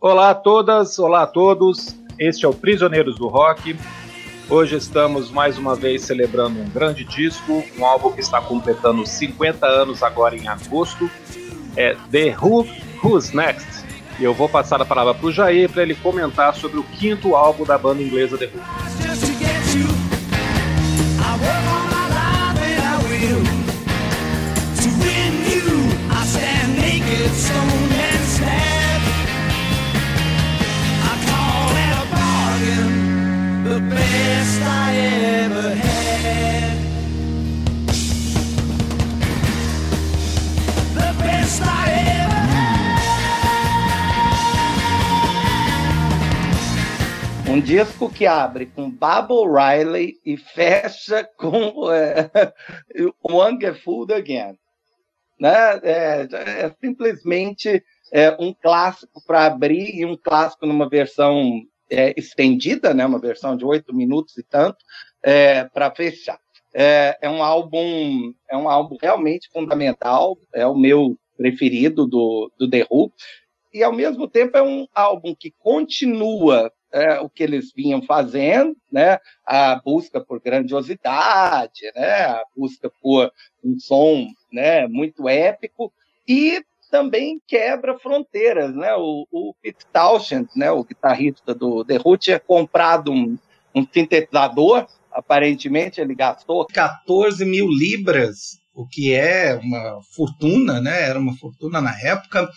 Olá a todas, olá a todos. Este é o Prisioneiros do Rock. Hoje estamos mais uma vez celebrando um grande disco, um álbum que está completando 50 anos agora em agosto. É The Who, Who's Next. E eu vou passar a palavra para o Jair para ele comentar sobre o quinto álbum da banda inglesa The Who. Um disco que abre com Bubble Riley e fecha com é, Food Again. Né? É, é simplesmente é, um clássico para abrir e um clássico numa versão é, estendida, né? uma versão de oito minutos e tanto, é, para fechar. É, é, um álbum é um álbum realmente fundamental, é o meu preferido do, do The Who, e ao mesmo tempo é um álbum que continua é, o que eles vinham fazendo, né? A busca por grandiosidade, né? A busca por um som, né? Muito épico e também quebra fronteiras, né? O, o Pete Townshend, né? O guitarrista do The Who tinha comprado um, um sintetizador. Aparentemente ele gastou 14 mil libras, o que é uma fortuna, né? Era uma fortuna na época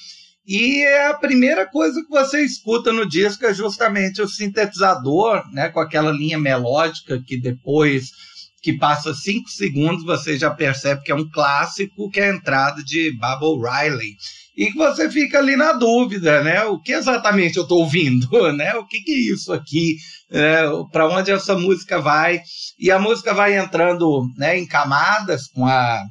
e é a primeira coisa que você escuta no disco é justamente o sintetizador, né, com aquela linha melódica que depois que passa cinco segundos você já percebe que é um clássico, que é a entrada de Bubble Riley. E que você fica ali na dúvida, né? O que exatamente eu estou ouvindo, né? O que, que é isso aqui? É, Para onde essa música vai? E a música vai entrando né, em camadas com a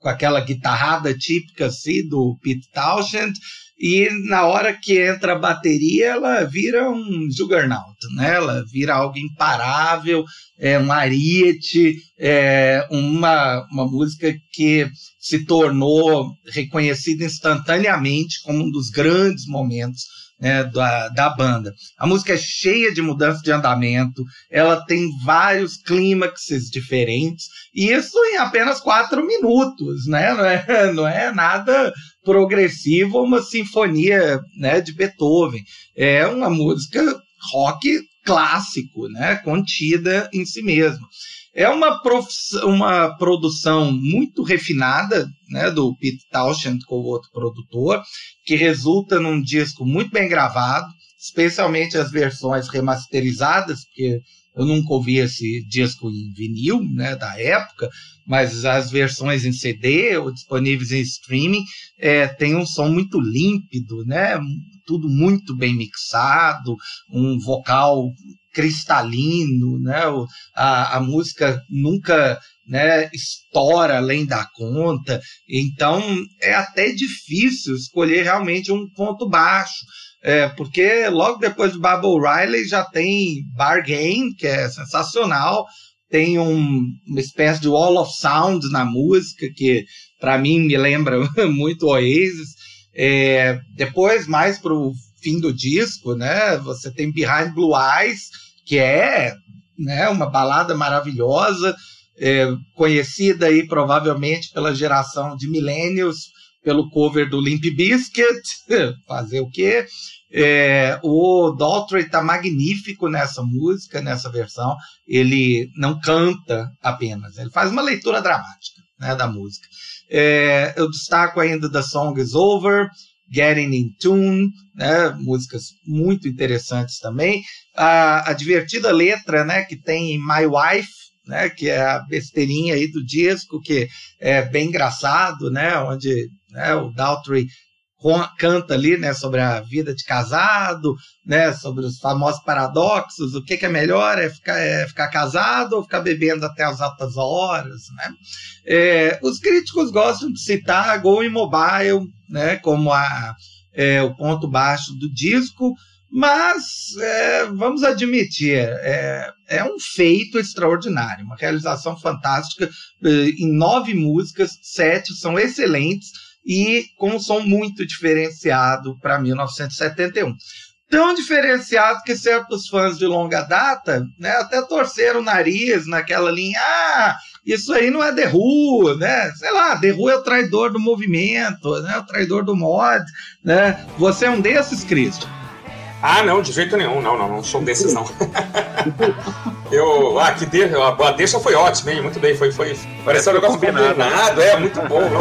com aquela guitarrada típica assim do Pete Townshend, e na hora que entra a bateria, ela vira um juggernaut, né? Ela vira algo imparável, é um ariete, é uma, uma música que se tornou reconhecida instantaneamente como um dos grandes momentos né, da, da banda. A música é cheia de mudança de andamento, ela tem vários clímaxes diferentes, e isso em apenas quatro minutos, né? Não é, não é nada progressivo, uma sinfonia né, de Beethoven. É uma música rock clássico, né, contida em si mesmo. É uma, uma produção muito refinada né, do Pete Townshend com o outro produtor, que resulta num disco muito bem gravado, especialmente as versões remasterizadas, porque eu nunca ouvi esse disco em vinil, né, da época, mas as versões em CD ou disponíveis em streaming é, tem um som muito límpido, né, tudo muito bem mixado, um vocal cristalino, né? A, a música nunca né, estoura além da conta, então é até difícil escolher realmente um ponto baixo. É, porque logo depois do Bubble Riley já tem Bargain, que é sensacional, tem um, uma espécie de wall of sound na música, que para mim me lembra muito Oasis. É, depois, mais para o fim do disco, né? Você tem Behind Blue Eyes, que é né, uma balada maravilhosa, é, conhecida aí provavelmente pela geração de millennials, pelo cover do Limp Bizkit, fazer o quê? É, o Daltrey tá magnífico nessa música, nessa versão. Ele não canta apenas, ele faz uma leitura dramática né, da música. É, eu destaco ainda The Song Is Over, Getting in Tune, né, músicas muito interessantes também. A, a divertida letra né, que tem My Wife, né, que é a besteirinha aí do disco, que é bem engraçado, né, onde né, o Daltrey canta ali, né, sobre a vida de casado, né, sobre os famosos paradoxos, o que, que é melhor, é ficar, é ficar casado ou ficar bebendo até as altas horas, né? É, os críticos gostam de citar Go Mobile, né, como a, é, o ponto baixo do disco, mas é, vamos admitir, é, é, um feito extraordinário, uma realização fantástica. Em nove músicas, sete são excelentes e com um som muito diferenciado para 1971 tão diferenciado que certos fãs de longa data né, até torceram o nariz naquela linha. Ah, isso aí não é The Who, né? Sei lá, The Who é o traidor do movimento, né? O traidor do mod, né? Você é um desses, Cristo? Ah, não, de jeito nenhum. Não, não, não sou desses, não. eu. Ah, que de, a deixa foi ótima, hein? Muito bem, foi. foi Parece um negócio combinado. combinado. É, muito bom. Não.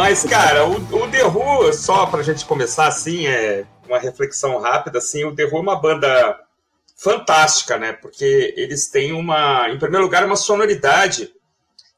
Mas, cara, o, o The Who, só pra gente começar assim, é uma reflexão rápida, assim, o The Who é uma banda fantástica, né? Porque eles têm uma, em primeiro lugar, uma sonoridade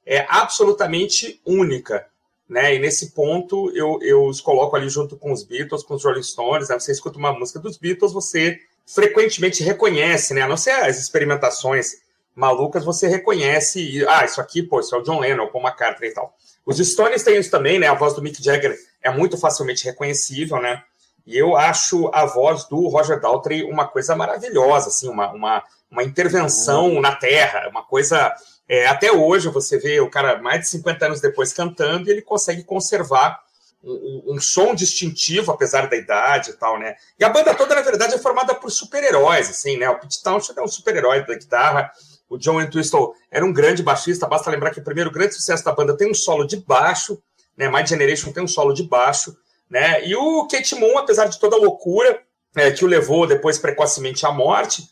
é absolutamente única, né? E nesse ponto eu, eu os coloco ali junto com os Beatles, com os Rolling Stones, né? Você escuta uma música dos Beatles, você frequentemente reconhece, né? A não ser as experimentações malucas, você reconhece, ah, isso aqui, pô, isso é o John Lennon, Paul McCartney e tal. Os Stones têm isso também, né? A voz do Mick Jagger é muito facilmente reconhecível, né? E eu acho a voz do Roger Daltrey uma coisa maravilhosa, assim, uma, uma, uma intervenção uhum. na Terra, uma coisa. É, até hoje você vê o cara mais de 50 anos depois cantando e ele consegue conservar um, um, som distintivo, apesar da idade e tal, né? E a banda toda, na verdade, é formada por super-heróis, assim, né? O Pete Townshend é um super-herói da guitarra, o John Entwistle era um grande baixista, basta lembrar que o primeiro grande sucesso da banda tem um solo de baixo, né? My Generation tem um solo de baixo, né? E o Kate Moon, apesar de toda a loucura é, que o levou depois precocemente à morte,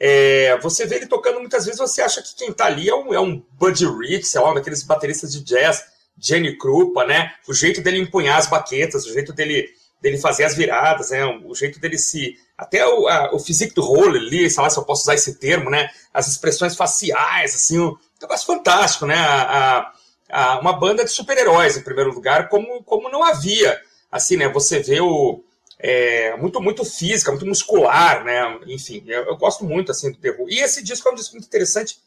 é, você vê ele tocando muitas vezes, você acha que quem tá ali é um, é um Buddy Rich, sei lá, um daqueles bateristas de jazz, Jenny Krupa, né? O jeito dele empunhar as baquetas, o jeito dele, dele fazer as viradas, né? O jeito dele se até o, a, o physique do role ali, sei lá se eu posso usar esse termo, né? As expressões faciais, assim, um negócio fantástico, né? A, a, uma banda de super-heróis, em primeiro lugar, como, como não havia. Assim, né? Você vê o. É, muito, muito física, muito muscular, né? Enfim, eu, eu, gosto muito, assim, do terror. E esse disco é um disco muito interessante,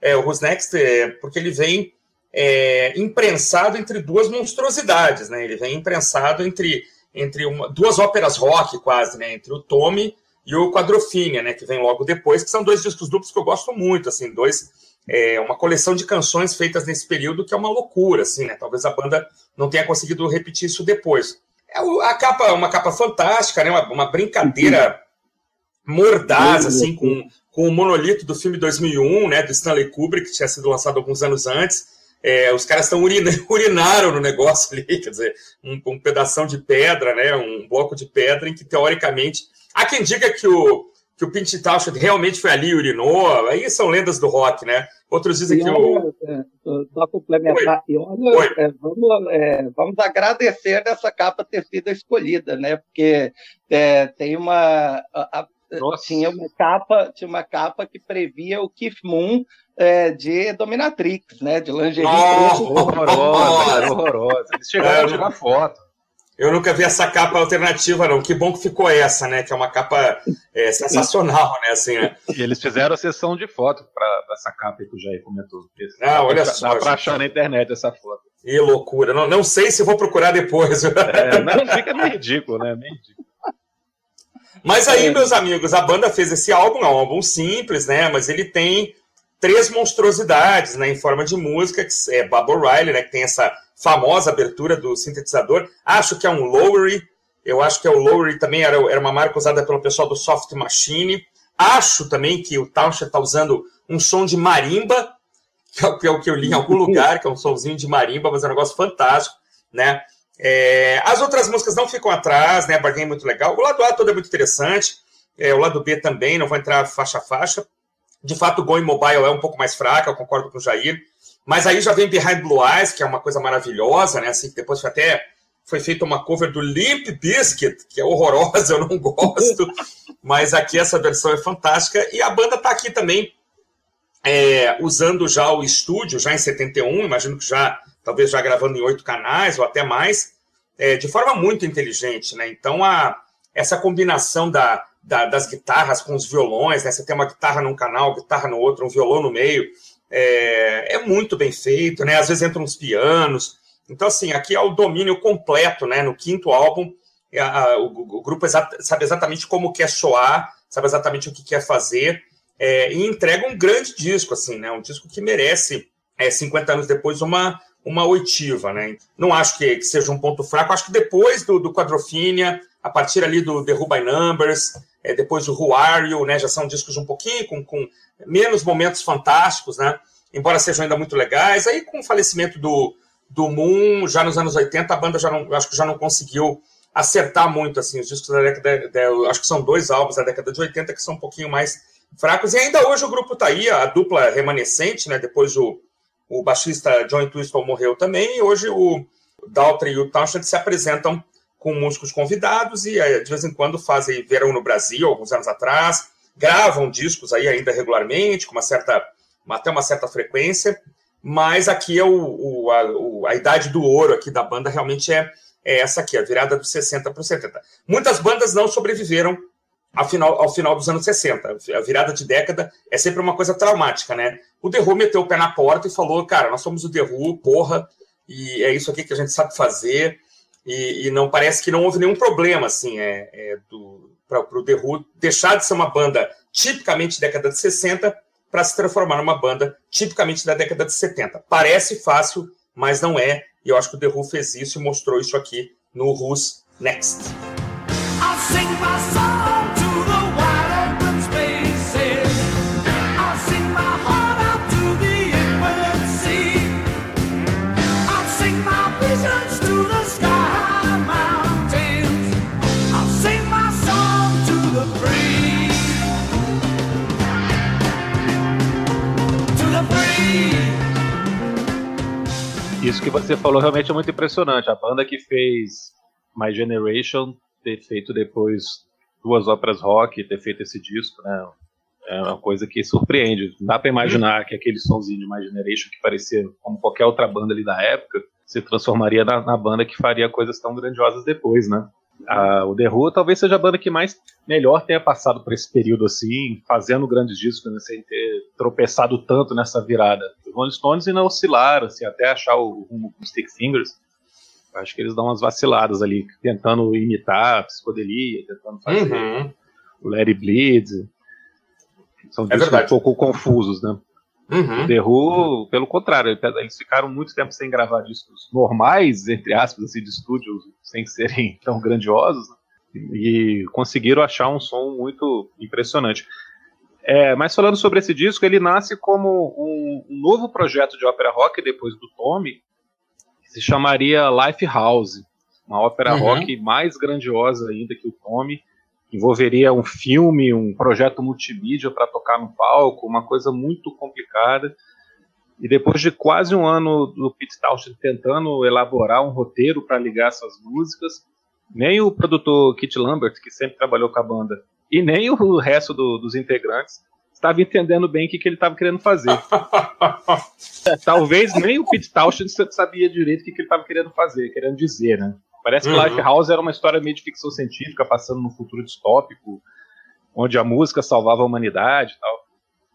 é, o Who's Next, é, porque ele vem é, imprensado entre duas monstruosidades, né? Ele vem imprensado entre entre uma, duas óperas rock quase, né? Entre o Tommy e o Quadrofinha, né? Que vem logo depois, que são dois discos duplos que eu gosto muito, assim, dois é, uma coleção de canções feitas nesse período que é uma loucura, assim, né? Talvez a banda não tenha conseguido repetir isso depois. É a capa, uma capa fantástica, né? Uma, uma brincadeira mordaz, assim, com, com o monolito do filme 2001, né? Do Stanley Kubrick, que tinha sido lançado alguns anos antes. É, os caras estão urina, urinaram no negócio ali, quer dizer, um, um pedação de pedra, né, um bloco de pedra em que, teoricamente, há quem diga que o, que o Pint Townshend realmente foi ali e urinou, aí são lendas do rock, né? Outros dizem e que olha, o... É, só complementar, e olha, é, vamos, é, vamos agradecer dessa capa ter sido escolhida, né? Porque é, tem uma... A, a, tinha uma capa tinha uma capa que previa o Keith Moon é, de dominatrix, né? De lingerie. Oh, horrorosa, horrorosa. Eles chegaram é, a tirar foto. Eu nunca vi essa capa alternativa, não. Que bom que ficou essa, né? Que é uma capa é, sensacional, né? Assim, né? E eles fizeram a sessão de foto para essa capa que o Jair comentou. Ah, olha só. Dá para achar na internet essa foto. Que loucura. Não, não sei se vou procurar depois. É, não, fica meio ridículo, né? Meio ridículo. Mas aí, meus amigos, a banda fez esse álbum, é um álbum simples, né? Mas ele tem três monstruosidades né, em forma de música, que é Bob O'Reilly, né, que tem essa famosa abertura do sintetizador. Acho que é um Lowery, eu acho que é o Lowery também era, era uma marca usada pelo pessoal do Soft Machine. Acho também que o Townshend está usando um som de marimba, que é, que é, o que eu li em algum lugar, que é um somzinho de marimba, mas é um negócio fantástico, né? É, as outras músicas não ficam atrás, né? A barganha é muito legal. O lado A todo é muito interessante, é, o lado B também, não vou entrar faixa a faixa. De fato, o Going Mobile é um pouco mais fraca, eu concordo com o Jair. Mas aí já vem Behind Blue Eyes, que é uma coisa maravilhosa, né? Assim, depois foi até foi feita uma cover do Limp Bizkit, que é horrorosa, eu não gosto. mas aqui essa versão é fantástica. E a banda está aqui também é, usando já o estúdio, já em 71, imagino que já, talvez já gravando em oito canais ou até mais, é, de forma muito inteligente, né? Então, a, essa combinação da, da, das guitarras com os violões, né? Você tem uma guitarra num canal, guitarra no outro, um violão no meio. É, é muito bem feito, né? Às vezes entram uns pianos. Então, assim, aqui é o domínio completo, né? No quinto álbum, a, a, o, o, grupo sabe exatamente como quer soar, sabe exatamente o que quer fazer, é, e entrega um grande disco, assim, né? Um disco que merece, é, 50 anos depois, uma, uma oitiva, né? Não acho que, que seja um ponto fraco, acho que depois do, do Quadrofinia, a partir ali do The Who by Numbers, é, depois do Who Are You, né? Já são discos um pouquinho com, com menos momentos fantásticos, né? Embora sejam ainda muito legais. Aí, com o falecimento do, do Moon, já nos anos 80, a banda já não, acho que já não conseguiu acertar muito, assim, os discos da década, acho que são dois álbuns da década de 80 que são um pouquinho mais fracos, e ainda hoje o grupo tá aí, a dupla remanescente, né, depois o, o baixista John Twistle morreu também, e hoje o Daltrey e o Townshend se apresentam com músicos convidados e de vez em quando fazem verão no Brasil, alguns anos atrás, gravam discos aí ainda regularmente, com uma certa, até uma certa frequência, mas aqui é o, o, a, o, a, idade do ouro aqui da banda realmente é, é essa aqui, a virada dos 60 para os 70. Muitas bandas não sobreviveram ao final, ao final dos anos 60. A virada de década é sempre uma coisa traumática, né? O The Who meteu o pé na porta e falou, cara, nós somos o The Who, porra, e é isso aqui que a gente sabe fazer, e, e não parece que não houve nenhum problema, assim, é, é para o The Who deixar de ser uma banda tipicamente década de 60 para se transformar numa banda tipicamente da década de 70. Parece fácil, mas não é. E eu acho que o The Who fez isso e mostrou isso aqui no Who's Next. Isso que você falou realmente é muito impressionante. A banda que fez My Generation ter feito depois duas óperas rock, ter feito esse disco, né? É uma coisa que surpreende. Não dá para imaginar que aquele sonzinho de My Generation, que parecia como qualquer outra banda ali da época, se transformaria na, na banda que faria coisas tão grandiosas depois, né? A, o The Who talvez seja a banda que mais melhor tenha passado por esse período assim, fazendo grandes discos, né, sem ter tropeçado tanto nessa virada. Os Rolling Stones ainda oscilaram, assim, até achar o rumo com Stick Fingers. Acho que eles dão umas vaciladas ali, tentando imitar a psicodelia, tentando fazer uhum. o Larry Bleed. São é discos um pouco confusos, né? Uhum. O The Who, pelo contrário, eles ficaram muito tempo sem gravar discos normais, entre aspas, assim, de estúdio, sem serem tão grandiosos, né? e conseguiram achar um som muito impressionante. É, mas falando sobre esse disco, ele nasce como um, um novo projeto de ópera rock depois do Tommy, que se chamaria Life House, uma ópera uhum. rock mais grandiosa ainda que o Tommy, envolveria um filme, um projeto multimídia para tocar no palco, uma coisa muito complicada. E depois de quase um ano do Pete Townshend tentando elaborar um roteiro para ligar essas músicas, nem o produtor Kit Lambert, que sempre trabalhou com a banda, e nem o resto do, dos integrantes estava entendendo bem o que, que ele estava querendo fazer. Talvez nem o Pete Townshend sabia direito o que, que ele estava querendo fazer, querendo dizer, né? Parece que uhum. Lifehouse era uma história meio de ficção científica, passando num futuro distópico, onde a música salvava a humanidade e tal.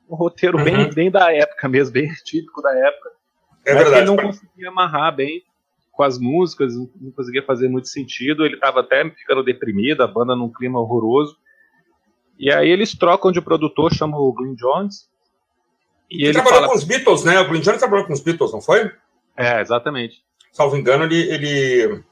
Um roteiro uhum. bem, bem da época mesmo, bem típico da época. É mas verdade, ele não conseguia amarrar bem com as músicas, não conseguia fazer muito sentido. Ele estava até ficando deprimido, a banda num clima horroroso. E aí eles trocam de produtor, chamam o Green Jones. E ele, ele trabalhou fala... com os Beatles, né? O Green Jones trabalhou com os Beatles, não foi? É, exatamente. Salvo engano, ele, ele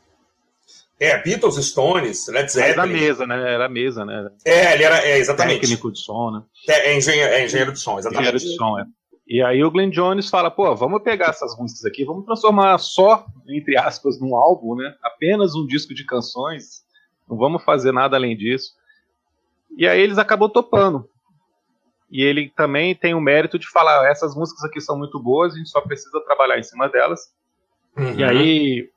é, Beatles, Stones, Led Zeppelin. Era mesa, né? Era mesa, né? É, ele era, é, exatamente. Técnico de som, né? É, é, engenheiro, é engenheiro de som, exatamente. Engenheiro de som, é. E aí o Glenn Jones fala, pô, vamos pegar essas músicas aqui, vamos transformar só, entre aspas, num álbum, né? Apenas um disco de canções, não vamos fazer nada além disso. E aí eles acabam topando. E ele também tem o mérito de falar, essas músicas aqui são muito boas, a gente só precisa trabalhar em cima delas. Uhum. E aí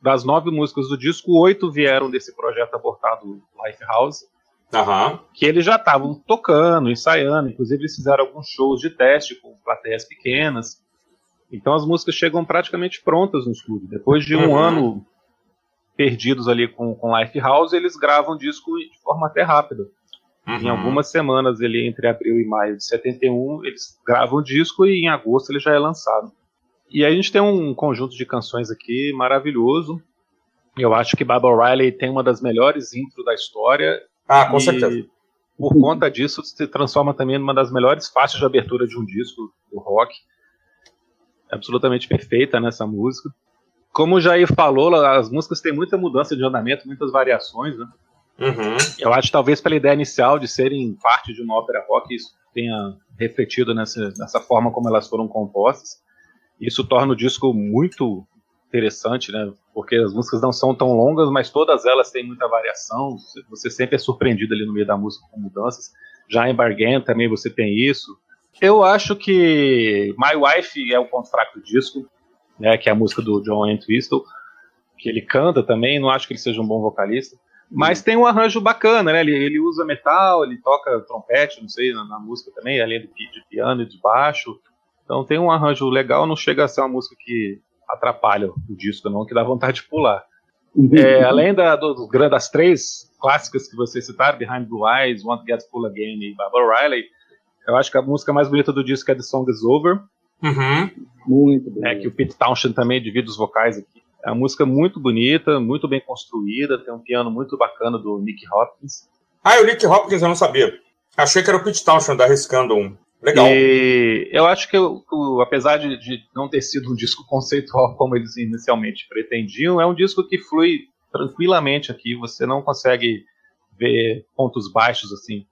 das nove músicas do disco, oito vieram desse projeto abortado Lifehouse. Uhum. Que eles já estavam tocando, ensaiando, inclusive eles fizeram alguns shows de teste com plateias pequenas. Então as músicas chegam praticamente prontas no estúdio. Depois de um uhum. ano perdidos ali com, com Lifehouse, eles gravam o disco de forma até rápida. Uhum. Em algumas semanas, ele entre abril e maio de 71, eles gravam o disco e em agosto ele já é lançado. E aí a gente tem um conjunto de canções aqui maravilhoso. Eu acho que Baba O'Reilly tem uma das melhores intros da história. Ah, com certeza. Por conta disso, se transforma também numa das melhores faixas de abertura de um disco do rock. Absolutamente perfeita nessa música. Como o Jair falou, as músicas têm muita mudança de andamento, muitas variações, né? Uhum. Eu acho que talvez pela ideia inicial de serem parte de uma ópera rock, isso tenha refletido nessa, nessa forma como elas foram compostas. Isso torna o disco muito interessante, né? Porque as músicas não são tão longas, mas todas elas têm muita variação. Você sempre é surpreendido ali no meio da música com mudanças. Já em Bargain também você tem isso. Eu acho que My Wife é o ponto fraco do disco, né? Que é a música do John Entwistle, que ele canta também. Não acho que ele seja um bom vocalista. Mas tem um arranjo bacana, né? Ele, ele usa metal, ele toca trompete, não sei, na, na música também, além de, de piano e de baixo. Então tem um arranjo legal, não chega a ser uma música que atrapalha o disco, não, que dá vontade de pular. Uhum. É, além da, do, do, das três clássicas que vocês citaram, Behind Blue Eyes, Want to Get Full Again e Barbara Riley, eu acho que a música mais bonita do disco é The Song Is Over. Uhum. Muito bem. É, que o Pete Townshend também divide os vocais aqui. É uma música muito bonita, muito bem construída, tem um piano muito bacana do Nick Hopkins. Ah, o Nick Hopkins eu não sabia. Achei que era o Pete Townshend arriscando um. Legal. E eu acho que, apesar de, de, não ter sido um disco conceitual como eles inicialmente pretendiam, é um disco que flui tranquilamente aqui. Você não consegue ver pontos baixos assim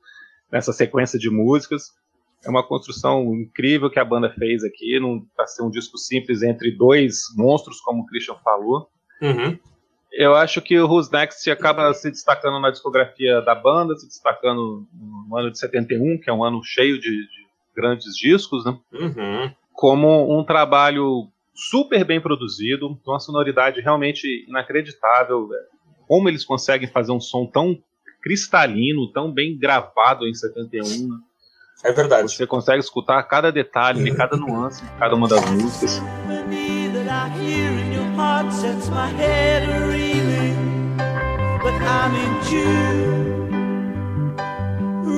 nessa sequência de músicas. É uma construção incrível que a banda fez aqui, para ser um disco simples entre dois monstros, como o Christian falou. Uhum. Eu acho que o Who's Next acaba se destacando na discografia da banda, se destacando no ano de 71, que é um ano cheio de, de grandes discos, né? Uhum. Como um trabalho super bem produzido, com uma sonoridade realmente inacreditável. Como eles conseguem fazer um som tão cristalino, tão bem gravado em 71. Né? É verdade. Você consegue escutar cada detalhe, cada nuance de cada uma das músicas.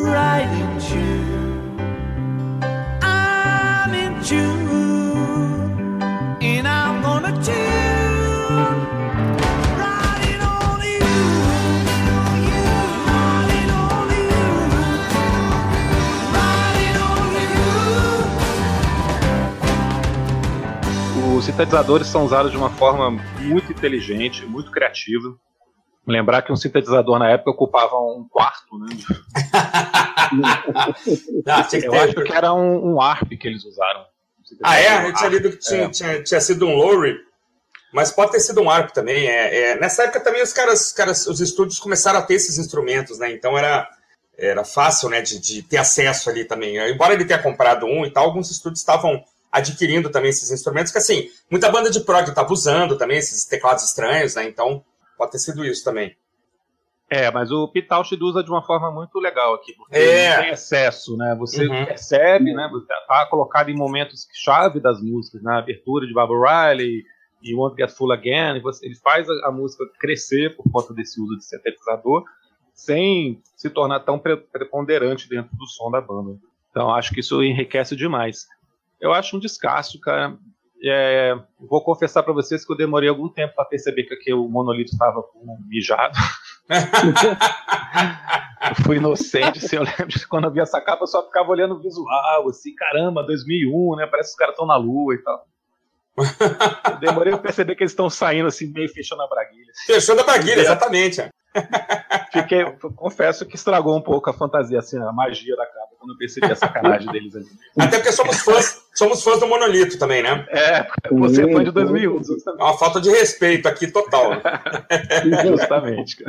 Right in June. Os sintetizadores são usados de uma forma muito inteligente, muito criativa. Lembrar que um sintetizador na época ocupava um quarto, né? Não, eu acho que era um, um ARP que eles usaram. Ah, é? Eu tinha lido que tinha, é. tinha, tinha sido um Lowry, mas pode ter sido um ARP também. É, é, nessa época também os caras, caras, os estúdios começaram a ter esses instrumentos, né? Então era, era fácil, né, de, de ter acesso ali também. Embora ele tenha comprado um e tal, alguns estúdios estavam adquirindo também esses instrumentos, que assim, muita banda de prog estava usando também esses teclados estranhos, né? Então pode ter sido isso também. É, mas o Pitalchid usa de uma forma muito legal aqui, porque é. tem excesso, né? Você uhum. percebe, né? Tá colocado em momentos chave das músicas, na abertura de Barbara Riley e Want to Get Full Again, você, ele faz a, a, música crescer por conta desse uso de sintetizador, sem se tornar tão preponderante dentro do som da banda. Então acho que isso enriquece demais. Eu acho um descasso, cara. É, vou confessar para vocês que eu demorei algum tempo para perceber que aqui o monolito estava mijado. eu fui inocente, assim, eu lembro que quando eu vi essa capa eu só ficava olhando o visual, assim, caramba, 2001, né? Parece que os caras estão na lua e tal. Eu demorei a perceber que eles estão saindo assim, meio fechando a braguilha. Fechando a braguilha, exatamente. Fiquei, confesso que estragou um pouco a fantasia, assim, a magia da capa, quando eu percebi a sacanagem deles ali. Até porque somos fãs, somos fãs do Monolito também, né? É, você é fã de 2001. É uma falta de respeito aqui total. Justamente,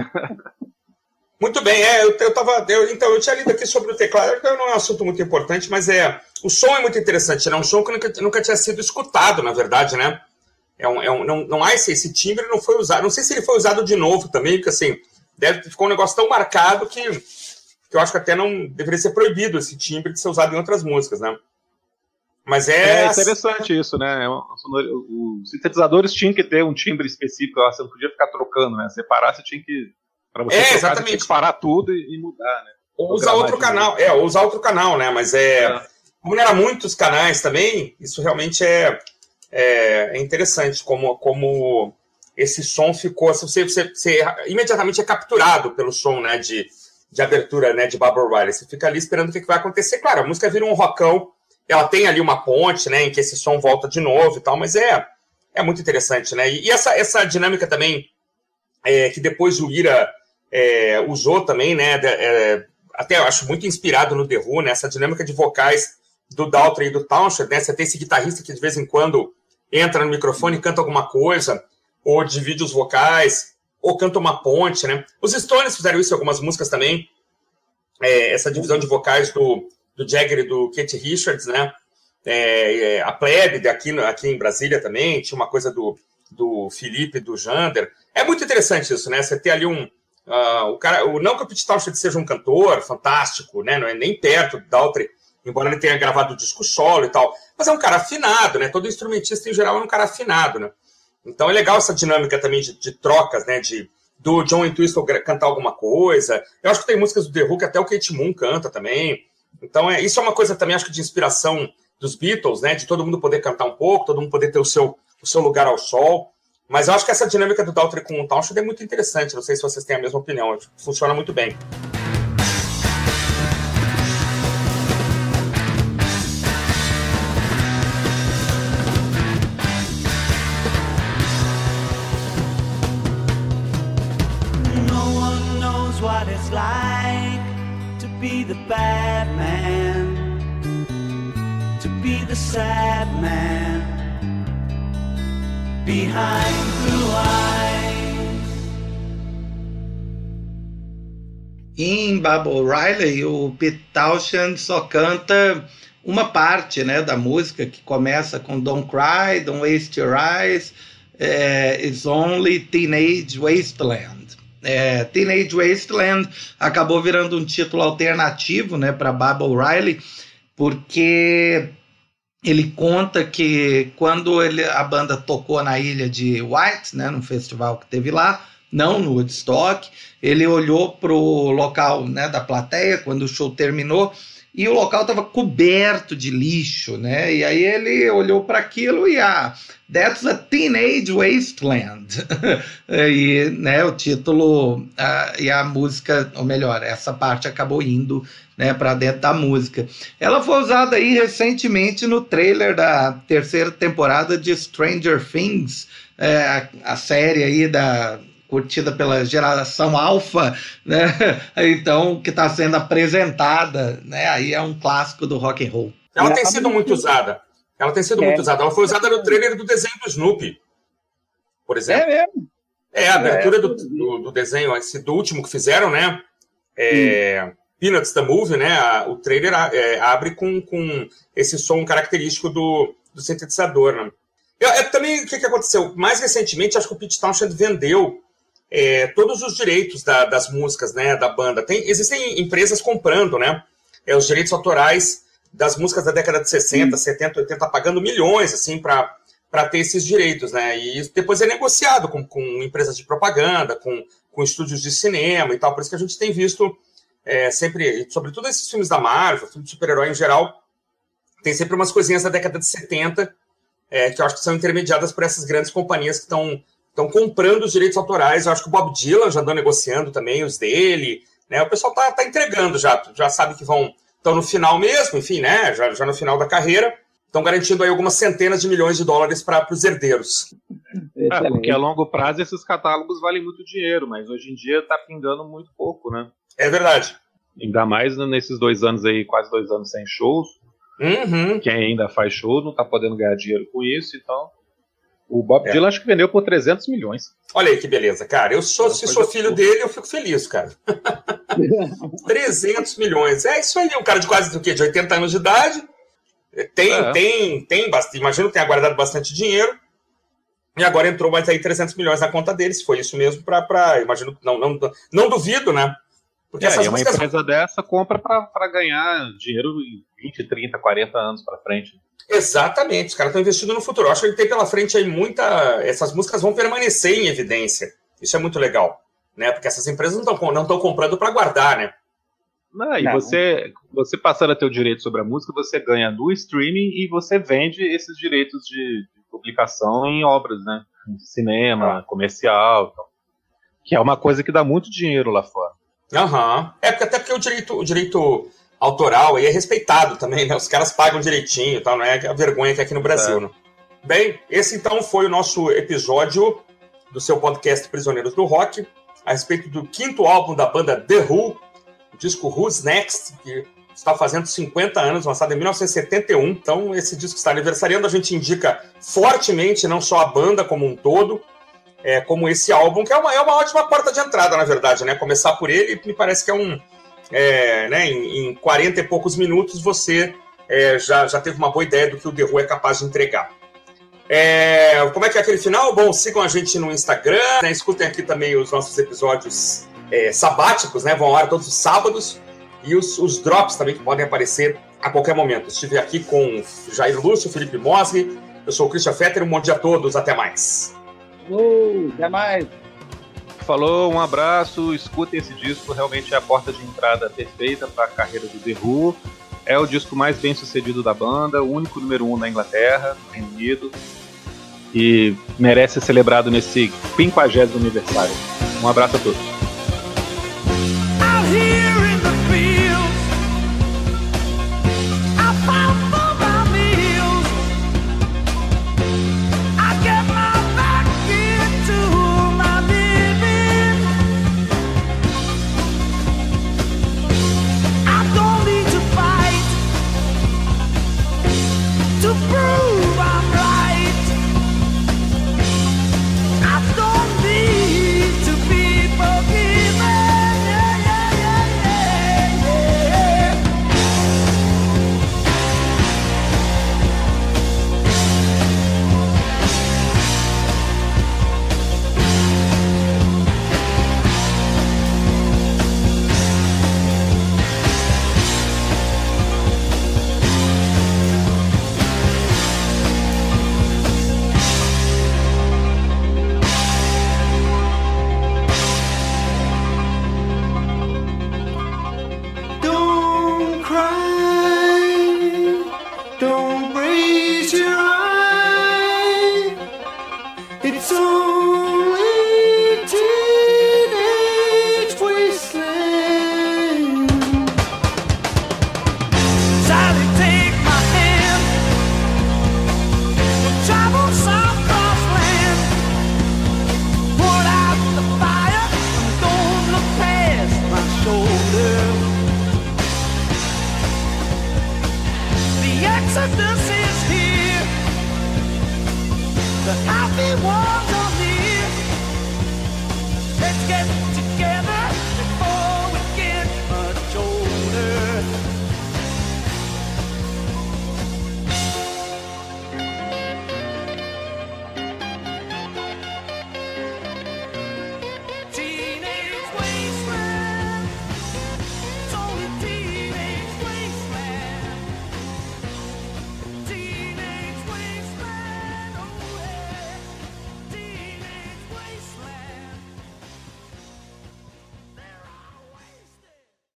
Muito bem, é, eu, eu tava. Eu, então, eu tinha lido aqui sobre o teclado, não é um assunto muito importante, mas é. O som é muito interessante, né? Um som que nunca, nunca tinha sido escutado, na verdade, né? É um, é um, não, não há esse, esse timbre, não foi usado. Não sei se ele foi usado de novo também, porque assim, deve, ficou um negócio tão marcado que, que eu acho que até não deveria ser proibido esse timbre de ser usado em outras músicas, né? Mas é. É interessante isso, né? É os sintetizadores tinham que ter um timbre específico, você não podia ficar trocando, né? Separar, você tinha que. Para você é, trocar, exatamente. você tinha que parar tudo e, e mudar, né? Ou usar outro canal, é, ou usar outro canal, né? Mas é, é. Como não era muitos canais também, isso realmente é, é, é interessante, como, como esse som ficou. Você, você, você, imediatamente é capturado pelo som né, de, de abertura né, de Barbara Riley. Você fica ali esperando o que, vai acontecer. Claro, a música vira um rockão, ela tem ali uma ponte, né, em que esse som volta de novo e tal, mas é, é muito interessante, né? E, e essa, essa dinâmica também, é, que depois o Ira é, usou também, né? É, até acho muito inspirado no The Who, né? Essa dinâmica de vocais do Daltrey e do Townshend, né? Você tem esse guitarrista que de vez em quando entra no microfone e canta alguma coisa, ou divide os vocais, ou canta uma ponte, né? Os Stones fizeram isso em algumas músicas também. É, essa divisão de vocais do, do Jagger e do Kate Richards, né? É, é, a Plebe aqui, aqui em Brasília também, tinha uma coisa do, do Felipe, do Jander. É muito interessante isso, né? Você ter ali um. Uh, o cara, o, não que o Pete Townshend seja um cantor fantástico, né? Não é nem perto do Daltrey, embora ele tenha gravado o disco solo e tal. Mas é um cara afinado, né? Todo instrumentista em geral é um cara afinado, né? Então é legal essa dinâmica também de, de trocas, né? De, do John Entwistle cantar alguma coisa. Eu acho que tem músicas do The que até o Kate Moon canta também. Então é, isso é uma coisa também, acho que de inspiração dos Beatles, né? De todo mundo poder cantar um pouco, todo mundo poder ter o seu, o seu lugar ao sol. Mas eu acho que essa dinâmica do Daltrey com o Townshend é muito interessante. Não sei se vocês têm a mesma opinião. Funciona muito bem. The sad man behind blue eyes. Em Bubble Riley, o Pete Townshend só canta uma parte né, da música que começa com Don't Cry, Don't Waste Your Eyes, é, It's Only Teenage Wasteland é, Teenage Wasteland acabou virando um título alternativo né, para Bible Riley, porque ele conta que quando ele, a banda tocou na ilha de White, né, no festival que teve lá, não no Woodstock, ele olhou para o local né, da plateia quando o show terminou e o local estava coberto de lixo, né? E aí ele olhou para aquilo e ah, that's a teenage wasteland. e né, o título ah, e a música, ou melhor, essa parte acabou indo né, para dentro da música. Ela foi usada aí recentemente no trailer da terceira temporada de Stranger Things, é, a, a série aí da curtida pela geração alfa, né? Então, que está sendo apresentada, né? Aí é um clássico do rock and roll. Ela tem sido muito usada. Ela tem sido é. muito usada. Ela foi usada no trailer do desenho do Snoopy, por exemplo. É mesmo? É, a abertura é. do, do, do, desenho, esse do último que fizeram, né? É, Peanuts the Movie, né? O trailer é, abre com, com esse som característico do, do sintetizador, né? Eu, eu, também, o que, que aconteceu? Mais recentemente, acho que o Pete Townshend vendeu é, todos os direitos da, das músicas, né, da banda. Tem, existem empresas comprando, né, é, os direitos autorais das músicas da década de 60, hum. 70, 80, pagando milhões, assim, para para ter esses direitos, né? E depois é negociado com, com empresas de propaganda, com, com estúdios de cinema e tal. Por isso que a gente tem visto é, sempre, sobretudo esses filmes da Marvel, filmes de super-herói em geral, tem sempre umas coisinhas da década de 70 é, que eu acho que são intermediadas por essas grandes companhias que estão estão comprando os direitos autorais. Eu acho que o Bob Dylan já andou negociando também os dele. Né? O pessoal tá, tá entregando já, já sabe que vão estão no final mesmo, enfim, né? Já, já no final da carreira. Estão garantindo aí algumas centenas de milhões de dólares para os herdeiros. É, porque a longo prazo esses catálogos valem muito dinheiro, mas hoje em dia está pingando muito pouco, né? É verdade. Ainda mais nesses dois anos aí, quase dois anos sem shows. Uhum. Quem ainda faz show não está podendo ganhar dinheiro com isso, então o Bob é. Dylan acho que vendeu por 300 milhões. Olha aí que beleza, cara. Eu sou, se sou filho dele, eu fico feliz, cara. 300 milhões. É isso aí, um cara de quase do quê? De 80 anos de idade. Tem, é. tem, tem bastante. Imagino que tenha guardado bastante dinheiro. E agora entrou mais aí 300 milhões na conta dele, se foi isso mesmo, para. Imagino, não, não, não duvido, né? Porque é, essas uma músicas... empresa dessa compra para ganhar dinheiro 20, 30, 40 anos para frente. Exatamente, os caras estão investindo no futuro. Eu acho que tem pela frente aí muita. Essas músicas vão permanecer em evidência. Isso é muito legal, né? Porque essas empresas não estão não comprando para guardar, né? Não, e Não. você, você passando a ter o direito sobre a música, você ganha no streaming e você vende esses direitos de, de publicação em obras, né? Em cinema, ah. comercial, então, que é uma coisa que dá muito dinheiro lá fora. Aham. Uhum. É até porque o direito, o direito autoral aí é respeitado também, né? Os caras pagam direitinho, tal, não é a vergonha que é aqui no Brasil, é. né? Bem, esse então foi o nosso episódio do seu podcast Prisioneiros do Rock, a respeito do quinto álbum da banda The Who, o disco Who's Next, que está fazendo 50 anos, lançado em 1971. Então, esse disco está aniversariando. A gente indica fortemente não só a banda como um todo, é, como esse álbum, que é uma, é uma ótima porta de entrada, na verdade, né? Começar por ele me parece que é um. É, né, em, em 40 e poucos minutos você é, já, já teve uma boa ideia do que o The Who é capaz de entregar. É, como é que é aquele final? Bom, sigam a gente no Instagram, né, escutem aqui também os nossos episódios é, sabáticos, né? Vão ao ar todos os sábados e os, os drops também que podem aparecer a qualquer momento. Estive aqui com Jair Lúcio, Felipe Mosli, eu sou o Christian Fetter, um bom dia a todos, até mais. Uh, até mais. Falou, um abraço, escutem esse disco, realmente é a porta de entrada perfeita para a carreira do The Who. É o disco mais bem sucedido da banda, o único número um na Inglaterra, no Reino Unido, e merece ser celebrado nesse 50 aniversário. Um abraço a todos.